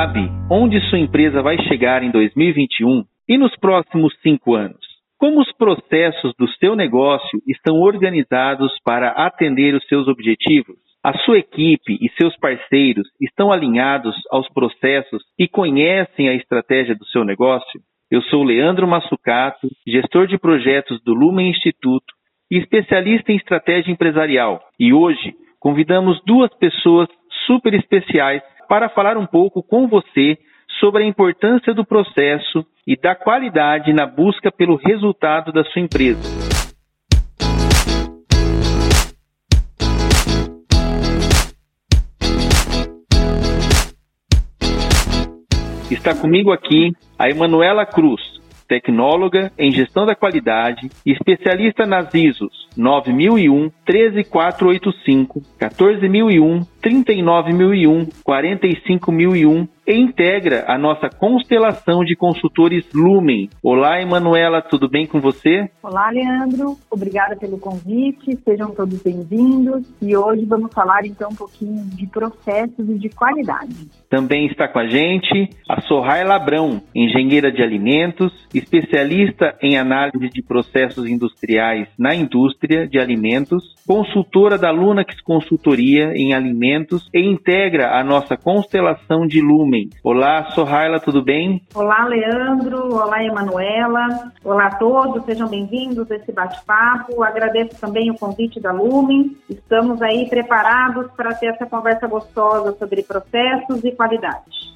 sabe onde sua empresa vai chegar em 2021 e nos próximos cinco anos? Como os processos do seu negócio estão organizados para atender os seus objetivos? A sua equipe e seus parceiros estão alinhados aos processos e conhecem a estratégia do seu negócio? Eu sou Leandro Massucato, gestor de projetos do Lumen Instituto e especialista em estratégia empresarial. E hoje convidamos duas pessoas super especiais para falar um pouco com você sobre a importância do processo e da qualidade na busca pelo resultado da sua empresa. Está comigo aqui a Emanuela Cruz, tecnóloga em gestão da qualidade especialista nas ISOs 9001, 13485, 14001, 39001, 45001 e integra a nossa constelação de consultores Lumen. Olá, Emanuela, tudo bem com você? Olá, Leandro. Obrigada pelo convite. Sejam todos bem-vindos. E hoje vamos falar então um pouquinho de processos e de qualidade. Também está com a gente a Soraya Labrão, engenheira de alimentos, especialista em análise de processos industriais na indústria de alimentos, consultora da Lunax Consultoria em Alimentos e integra a nossa constelação de Lumen. Olá, Soraya, tudo bem? Olá, Leandro. Olá, Emanuela. Olá a todos, sejam bem-vindos a esse bate-papo. Agradeço também o convite da Lumen. Estamos aí preparados para ter essa conversa gostosa sobre processos e qualidade.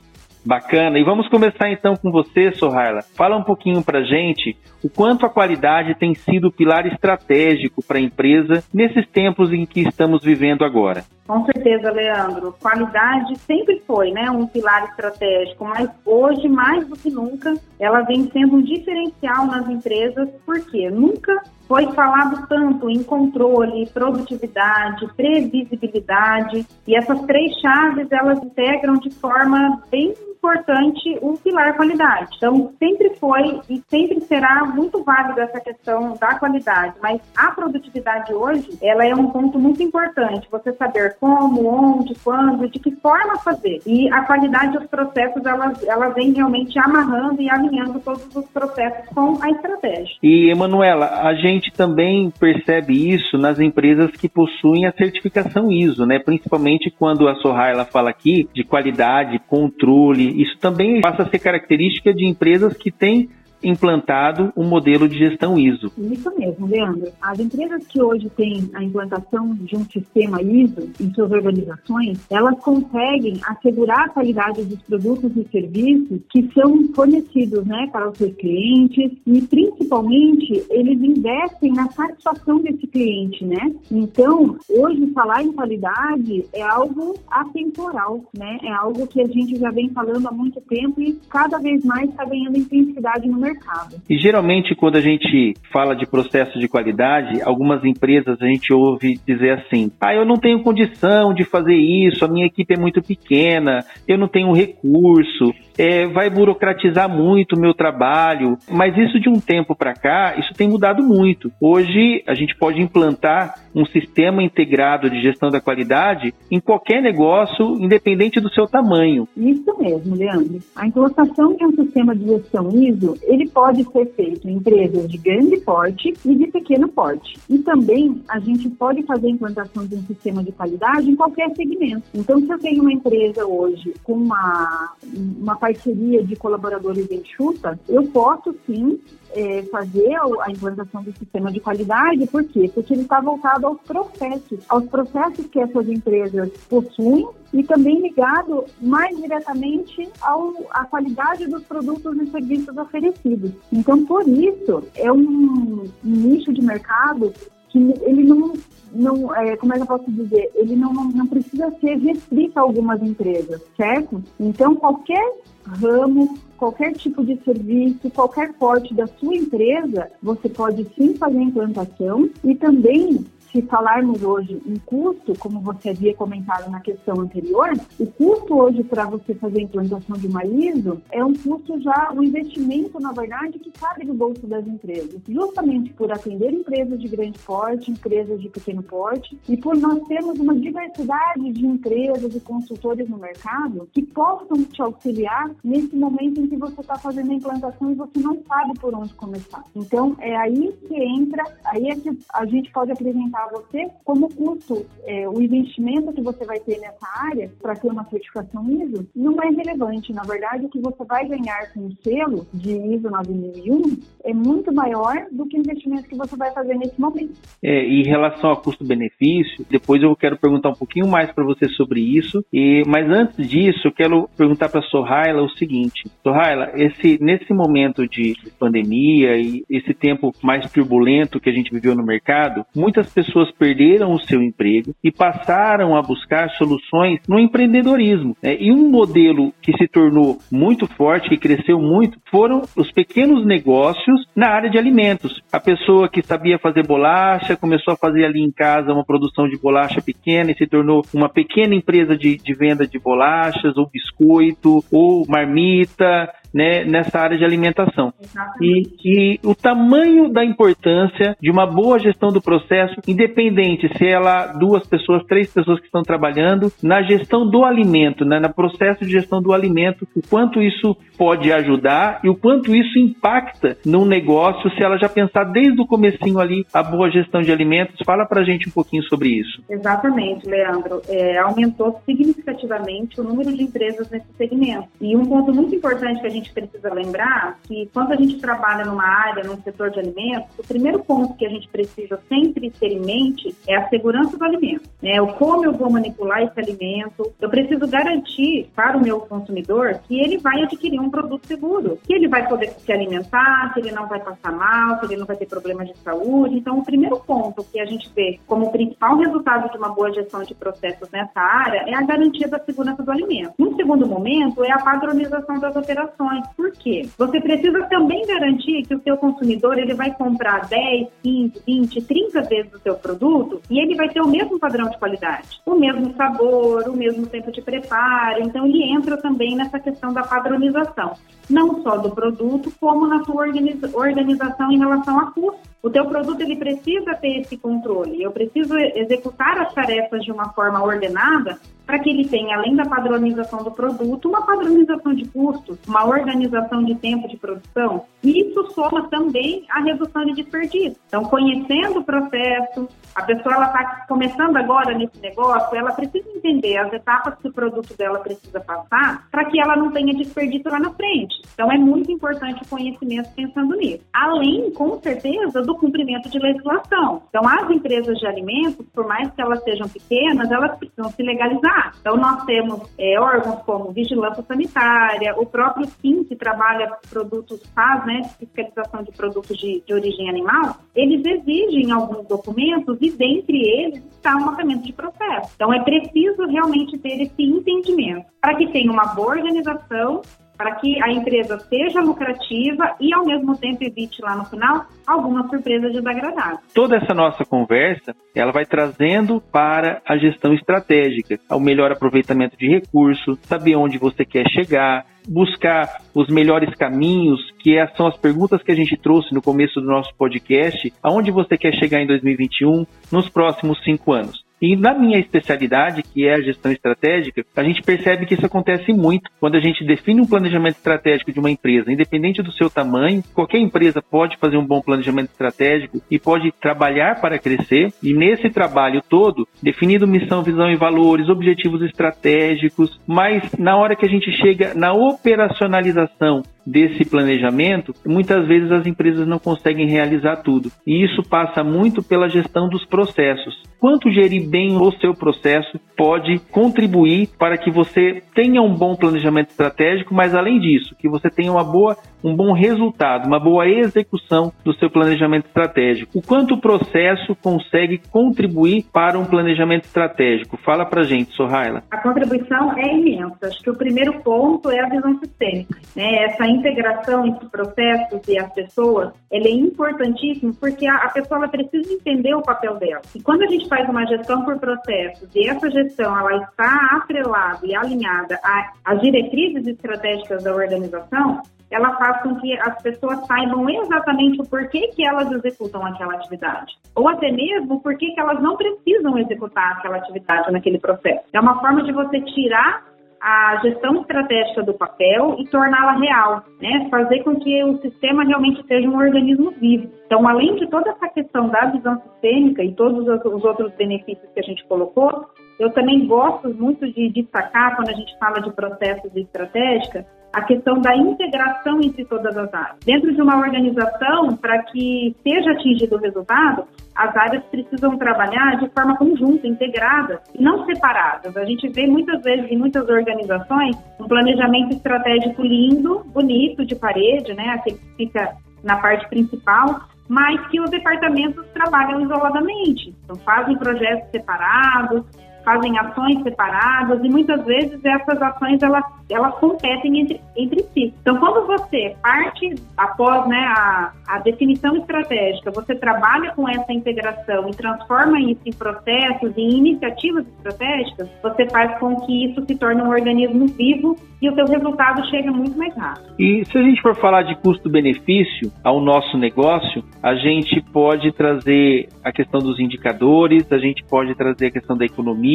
Bacana. E vamos começar então com você, Sohaila. Fala um pouquinho pra gente o quanto a qualidade tem sido o pilar estratégico para a empresa nesses tempos em que estamos vivendo agora. Com certeza, Leandro. Qualidade sempre foi né, um pilar estratégico, mas hoje, mais do que nunca, ela vem sendo um diferencial nas empresas, porque nunca foi falado tanto em controle, produtividade, previsibilidade, e essas três chaves elas integram de forma bem importante o pilar qualidade. Então, sempre foi e sempre será muito válida essa questão da qualidade, mas a produtividade hoje, ela é um ponto muito importante. Você saber como, onde, quando, de que forma fazer. E a qualidade dos processos, elas, elas vem realmente amarrando e alinhando todos os processos com a estratégia. E, Emanuela, a gente também percebe isso nas empresas que possuem a certificação ISO, né? Principalmente quando a Sorraila fala aqui de qualidade, controle isso também passa a ser característica de empresas que têm implantado um modelo de gestão ISO. Isso mesmo, Leandro. As empresas que hoje têm a implantação de um sistema ISO em suas organizações, elas conseguem assegurar a qualidade dos produtos e serviços que são fornecidos né, para os seus clientes e, principalmente, eles investem na satisfação desse cliente, né? Então, hoje, falar em qualidade é algo atemporal, né? É algo que a gente já vem falando há muito tempo e cada vez mais está ganhando intensidade no mercado mercado. E geralmente, quando a gente fala de processo de qualidade, algumas empresas a gente ouve dizer assim: ah, eu não tenho condição de fazer isso, a minha equipe é muito pequena, eu não tenho recurso, é, vai burocratizar muito o meu trabalho. Mas isso de um tempo para cá, isso tem mudado muito. Hoje a gente pode implantar um sistema integrado de gestão da qualidade em qualquer negócio, independente do seu tamanho. Isso mesmo, Leandro. A implantação de um sistema de gestão ISO, ele pode ser feito em empresas de grande porte e de pequeno porte. E também a gente pode fazer a implantação de um sistema de qualidade em qualquer segmento. Então, se eu tenho uma empresa hoje com uma, uma parceria de colaboradores enxuta, eu posso sim é, fazer a implantação do sistema de qualidade, por quê? Porque ele está voltado aos processos, aos processos que essas empresas possuem e também ligado mais diretamente ao, à qualidade dos produtos e serviços oferecidos. Então, por isso, é um, nicho de mercado que ele não, não é, como é que eu posso dizer, ele não, não precisa ser restrito a algumas empresas, certo? Então, qualquer ramo, qualquer tipo de serviço, qualquer porte da sua empresa, você pode sim fazer implantação e também se falarmos hoje em custo, como você havia comentado na questão anterior, o custo hoje para você fazer a implantação de uma ISO é um custo já, um investimento, na verdade, que cabe no bolso das empresas, justamente por atender empresas de grande porte, empresas de pequeno porte, e por nós termos uma diversidade de empresas e consultores no mercado que possam te auxiliar nesse momento em que você está fazendo a implantação e você não sabe por onde começar. Então, é aí que entra, aí é que a gente pode apresentar a você como custo, é, o investimento que você vai ter nessa área para ter uma certificação ISO não é relevante. Na verdade, o que você vai ganhar com o selo de ISO 9001 é muito maior do que o investimento que você vai fazer nesse momento. É, em relação ao custo-benefício, depois eu quero perguntar um pouquinho mais para você sobre isso. E, mas antes disso, eu quero perguntar para a Sohaila o seguinte: Sohaila, esse, nesse momento de pandemia e esse tempo mais turbulento que a gente viveu no mercado, muitas pessoas perderam o seu emprego e passaram a buscar soluções no empreendedorismo. Né? E um modelo que se tornou muito forte, que cresceu muito, foram os pequenos negócios na área de alimentos. A pessoa que sabia fazer bolacha começou a fazer ali em casa uma produção de bolacha pequena e se tornou uma pequena empresa de, de venda de bolachas ou biscoito ou marmita né, nessa área de alimentação. E, e, o tamanho da importância de uma boa gestão do processo, independente se ela duas pessoas, três pessoas que estão trabalhando na gestão do alimento, né, no processo de gestão do alimento, o quanto isso pode ajudar e o quanto isso impacta no negócio se ela já pensar desde o comecinho ali a boa gestão de alimentos. Fala para a gente um pouquinho sobre isso. Exatamente, Leandro. É, aumentou significativamente o número de empresas nesse segmento. E um ponto muito importante que a gente gente precisa lembrar que quando a gente trabalha numa área, num setor de alimentos, o primeiro ponto que a gente precisa sempre ter em mente é a segurança do alimento. Né? O como eu vou manipular esse alimento. Eu preciso garantir para o meu consumidor que ele vai adquirir um produto seguro, que ele vai poder se alimentar, que ele não vai passar mal, que ele não vai ter problemas de saúde. Então, o primeiro ponto que a gente vê como principal resultado de uma boa gestão de processos nessa área é a garantia da segurança do alimento. Um segundo momento é a padronização das operações por quê? Você precisa também garantir que o seu consumidor ele vai comprar 10, 15, 20, 30 vezes o seu produto e ele vai ter o mesmo padrão de qualidade, o mesmo sabor, o mesmo tempo de preparo. Então ele entra também nessa questão da padronização, não só do produto, como na sua organização em relação a custo. O teu produto ele precisa ter esse controle. Eu preciso executar as tarefas de uma forma ordenada para que ele tenha, além da padronização do produto, uma padronização de custos, uma organização de tempo de produção. E isso soma também a redução de desperdício. Então, conhecendo o processo, a pessoa ela está começando agora nesse negócio, ela precisa entender as etapas que o produto dela precisa passar para que ela não tenha desperdício lá na frente. Então, é muito importante o conhecimento pensando nisso. Além, com certeza, do cumprimento de legislação. Então, as empresas de alimentos, por mais que elas sejam pequenas, elas precisam se legalizar. Então, nós temos é, órgãos como vigilância sanitária, o próprio SIM, que trabalha produtos, faz né, fiscalização de produtos de, de origem animal, eles exigem alguns documentos e, dentre eles, está o mapeamento de processo. Então, é preciso realmente ter esse entendimento para que tenha uma boa organização para que a empresa seja lucrativa e, ao mesmo tempo, evite lá no final alguma surpresa desagradável. Toda essa nossa conversa, ela vai trazendo para a gestão estratégica, o melhor aproveitamento de recursos, saber onde você quer chegar, buscar os melhores caminhos, que é, são as perguntas que a gente trouxe no começo do nosso podcast, aonde você quer chegar em 2021, nos próximos cinco anos. E na minha especialidade, que é a gestão estratégica, a gente percebe que isso acontece muito quando a gente define um planejamento estratégico de uma empresa, independente do seu tamanho, qualquer empresa pode fazer um bom planejamento estratégico e pode trabalhar para crescer. E nesse trabalho todo, definindo missão, visão e valores, objetivos estratégicos, mas na hora que a gente chega na operacionalização desse planejamento, muitas vezes as empresas não conseguem realizar tudo. E isso passa muito pela gestão dos processos. Quanto gerir bem o seu processo pode contribuir para que você tenha um bom planejamento estratégico, mas além disso, que você tenha uma boa um bom resultado, uma boa execução do seu planejamento estratégico. O quanto o processo consegue contribuir para um planejamento estratégico? Fala para gente, Sohaila. A contribuição é imensa. Acho que o primeiro ponto é a visão sistêmica. Né? Essa integração entre processos e as pessoas, ela é importantíssima porque a, a pessoa precisa entender o papel dela. E quando a gente faz uma gestão por processos e essa gestão ela está atrelada e alinhada às diretrizes estratégicas da organização, ela faz com que as pessoas saibam exatamente o porquê que elas executam aquela atividade. Ou até mesmo porquê que elas não precisam executar aquela atividade naquele processo. É uma forma de você tirar a gestão estratégica do papel e torná-la real, né? Fazer com que o sistema realmente seja um organismo vivo. Então, além de toda essa questão da visão sistêmica e todos os outros benefícios que a gente colocou, eu também gosto muito de destacar, quando a gente fala de processos e estratégica, a questão da integração entre todas as áreas. Dentro de uma organização, para que seja atingido o resultado, as áreas precisam trabalhar de forma conjunta, integrada, e não separadas. A gente vê muitas vezes em muitas organizações um planejamento estratégico lindo, bonito, de parede, né, aquele que fica na parte principal, mas que os departamentos trabalham isoladamente. Então, fazem projetos separados, fazem ações separadas e muitas vezes essas ações elas, elas competem entre, entre si. Então, quando você parte após né, a, a definição estratégica, você trabalha com essa integração e transforma isso em processos e iniciativas estratégicas, você faz com que isso se torne um organismo vivo e o seu resultado chega muito mais rápido. E se a gente for falar de custo-benefício ao nosso negócio, a gente pode trazer a questão dos indicadores, a gente pode trazer a questão da economia,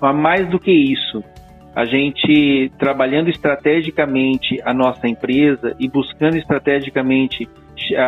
mas mais do que isso, a gente trabalhando estrategicamente a nossa empresa e buscando estrategicamente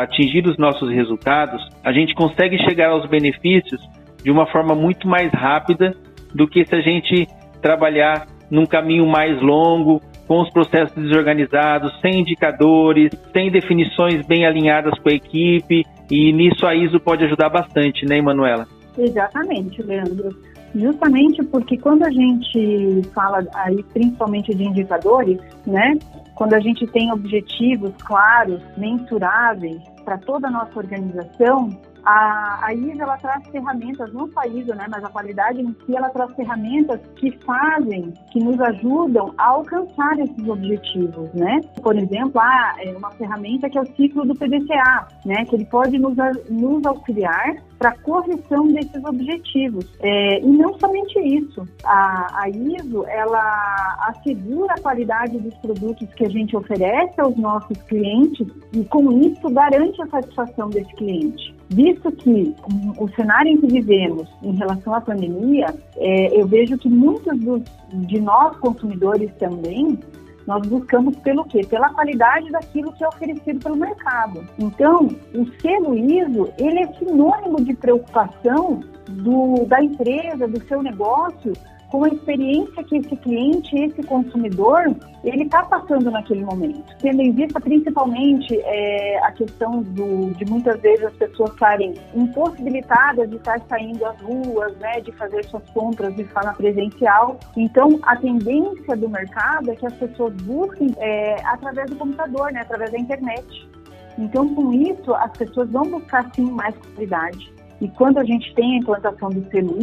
atingir os nossos resultados, a gente consegue chegar aos benefícios de uma forma muito mais rápida do que se a gente trabalhar num caminho mais longo, com os processos desorganizados, sem indicadores, sem definições bem alinhadas com a equipe, e nisso a ISO pode ajudar bastante, né, Emanuela? Exatamente, Leandro. Justamente porque quando a gente fala aí principalmente de indicadores, né? Quando a gente tem objetivos claros, mensuráveis para toda a nossa organização, a, a ISO ela traz ferramentas, não só a ISO, né, mas a qualidade em si, ela traz ferramentas que fazem, que nos ajudam a alcançar esses objetivos, né? Por exemplo, há é uma ferramenta que é o ciclo do PDCA, né, que ele pode nos, nos auxiliar para correção desses objetivos. É, e não somente isso, a, a ISO ela assegura a qualidade dos produtos que a gente oferece aos nossos clientes e com isso garante a satisfação desse cliente. Visto que o cenário em que vivemos em relação à pandemia, é, eu vejo que muitos dos, de nós consumidores também nós buscamos pelo quê? Pela qualidade daquilo que é oferecido pelo mercado. Então, o selo ISO, ele é sinônimo de preocupação do, da empresa, do seu negócio, com a experiência que esse cliente, esse consumidor, ele está passando naquele momento. Tendo em vista principalmente é, a questão do, de muitas vezes as pessoas estarem impossibilitadas de estar saindo às ruas, né, de fazer suas compras de forma presencial. Então, a tendência do mercado é que as pessoas busquem é, através do computador, né, através da internet. Então, com isso, as pessoas vão buscar sim mais qualidade. E quando a gente tem a implantação do selo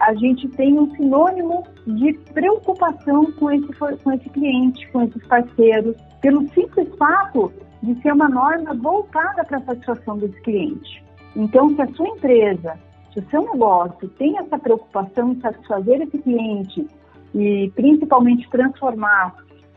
a gente tem um sinônimo de preocupação com esse, com esse cliente, com esses parceiros, pelo simples fato de ser uma norma voltada para a satisfação desse cliente. Então, se a sua empresa, se o seu negócio tem essa preocupação em satisfazer esse cliente e principalmente transformar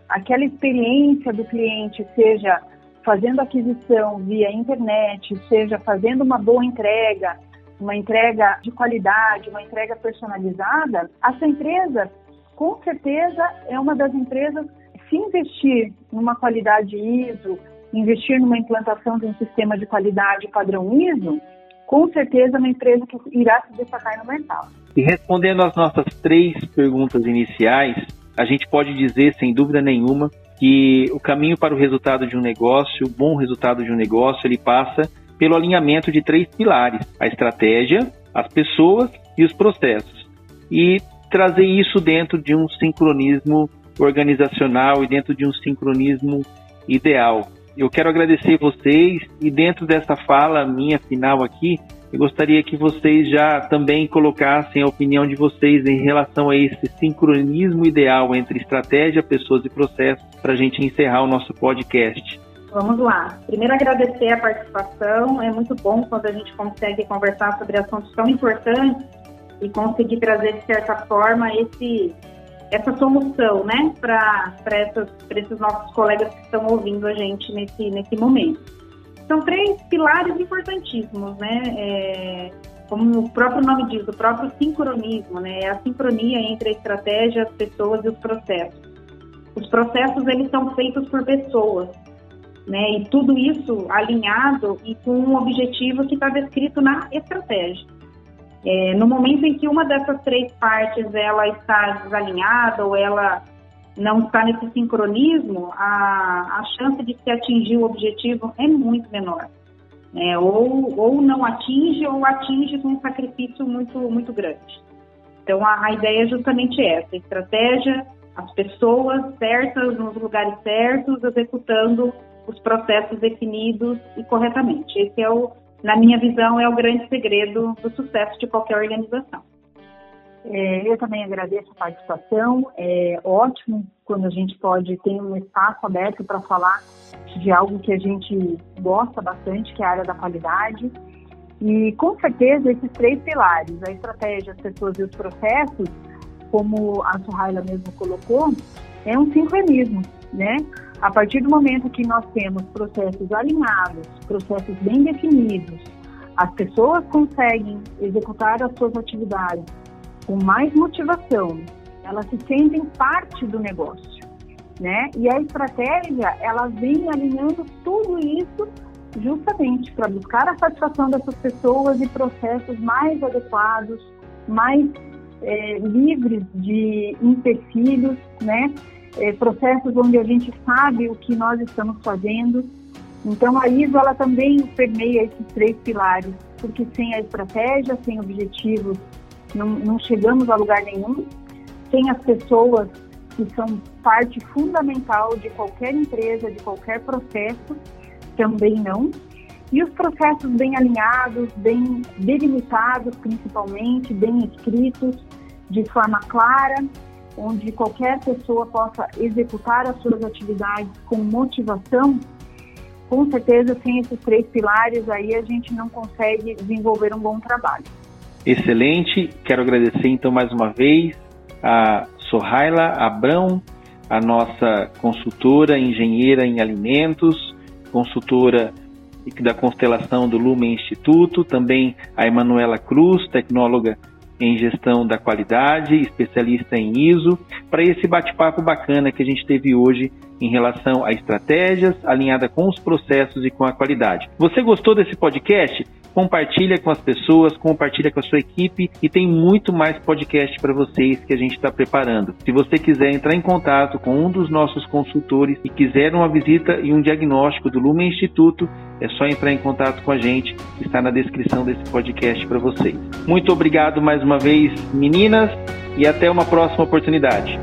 aquela experiência do cliente, seja fazendo aquisição via internet, seja fazendo uma boa entrega, uma entrega de qualidade, uma entrega personalizada, essa empresa, com certeza, é uma das empresas, se investir numa qualidade ISO, investir numa implantação de um sistema de qualidade padrão ISO, com certeza é uma empresa que irá se destacar no mercado. E respondendo às nossas três perguntas iniciais, a gente pode dizer, sem dúvida nenhuma, que o caminho para o resultado de um negócio, o bom resultado de um negócio, ele passa pelo alinhamento de três pilares: a estratégia, as pessoas e os processos. E trazer isso dentro de um sincronismo organizacional e dentro de um sincronismo ideal. eu quero agradecer vocês e dentro dessa fala minha final aqui, eu gostaria que vocês já também colocassem a opinião de vocês em relação a esse sincronismo ideal entre estratégia, pessoas e processos para a gente encerrar o nosso podcast. Vamos lá. Primeiro, agradecer a participação. É muito bom quando a gente consegue conversar sobre assuntos tão importantes e conseguir trazer, de certa forma, esse, essa solução né, para esses nossos colegas que estão ouvindo a gente nesse, nesse momento. São três pilares importantíssimos, né? É, como o próprio nome diz, o próprio sincronismo, né? É a sincronia entre a estratégia, as pessoas e os processos. Os processos, eles são feitos por pessoas, né? E tudo isso alinhado e com um objetivo que está descrito na estratégia. É, no momento em que uma dessas três partes ela está desalinhada ou ela não está nesse sincronismo, a, a chance de se atingir o objetivo é muito menor. É, ou, ou não atinge, ou atinge com um sacrifício muito, muito grande. Então, a, a ideia é justamente essa: estratégia, as pessoas certas, nos lugares certos, executando os processos definidos e corretamente. Esse é o, na minha visão, é o grande segredo do sucesso de qualquer organização. É, eu também agradeço a participação. É ótimo quando a gente pode ter um espaço aberto para falar de algo que a gente gosta bastante, que é a área da qualidade. E com certeza esses três pilares, a estratégia, as pessoas e os processos, como a Suhaila mesmo colocou, é um sincronismo, né? A partir do momento que nós temos processos alinhados, processos bem definidos, as pessoas conseguem executar as suas atividades com mais motivação, elas se sentem parte do negócio, né? E a estratégia, ela vem alinhando tudo isso justamente para buscar a satisfação dessas pessoas e processos mais adequados, mais é, livres de empecilhos, né? É, processos onde a gente sabe o que nós estamos fazendo. Então a ISO ela também permeia esses três pilares, porque sem a estratégia, sem objetivos não, não chegamos a lugar nenhum. Tem as pessoas que são parte fundamental de qualquer empresa, de qualquer processo, também não. E os processos bem alinhados, bem delimitados, principalmente, bem escritos, de forma clara, onde qualquer pessoa possa executar as suas atividades com motivação, com certeza, sem esses três pilares, aí a gente não consegue desenvolver um bom trabalho excelente. Quero agradecer então mais uma vez a Sohaila Abrão, a nossa consultora, engenheira em alimentos, consultora da constelação do Lumen Instituto, também a Emanuela Cruz, tecnóloga em gestão da qualidade, especialista em ISO, para esse bate-papo bacana que a gente teve hoje em relação a estratégias alinhada com os processos e com a qualidade. Você gostou desse podcast? Compartilha com as pessoas, compartilha com a sua equipe e tem muito mais podcast para vocês que a gente está preparando. Se você quiser entrar em contato com um dos nossos consultores e quiser uma visita e um diagnóstico do Lumen Instituto, é só entrar em contato com a gente, está na descrição desse podcast para vocês. Muito obrigado mais uma vez, meninas, e até uma próxima oportunidade.